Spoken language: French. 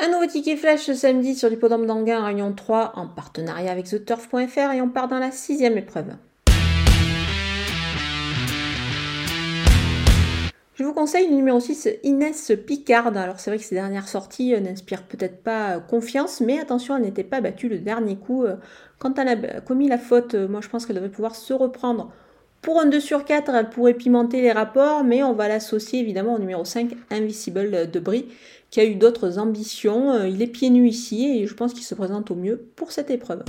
Un nouveau ticket flash ce samedi sur l'hippodrome d'Anguin, Réunion 3, en partenariat avec TheTurf.fr et on part dans la sixième épreuve. Je vous conseille le numéro 6, Inès Picard. Alors c'est vrai que ses dernières sorties euh, n'inspirent peut-être pas euh, confiance, mais attention, elle n'était pas battue le dernier coup. Euh, quand elle a commis la faute, moi je pense qu'elle devrait pouvoir se reprendre. Pour un 2 sur 4, elle pourrait pimenter les rapports, mais on va l'associer évidemment au numéro 5, Invisible de Brie, qui a eu d'autres ambitions. Il est pieds nus ici et je pense qu'il se présente au mieux pour cette épreuve.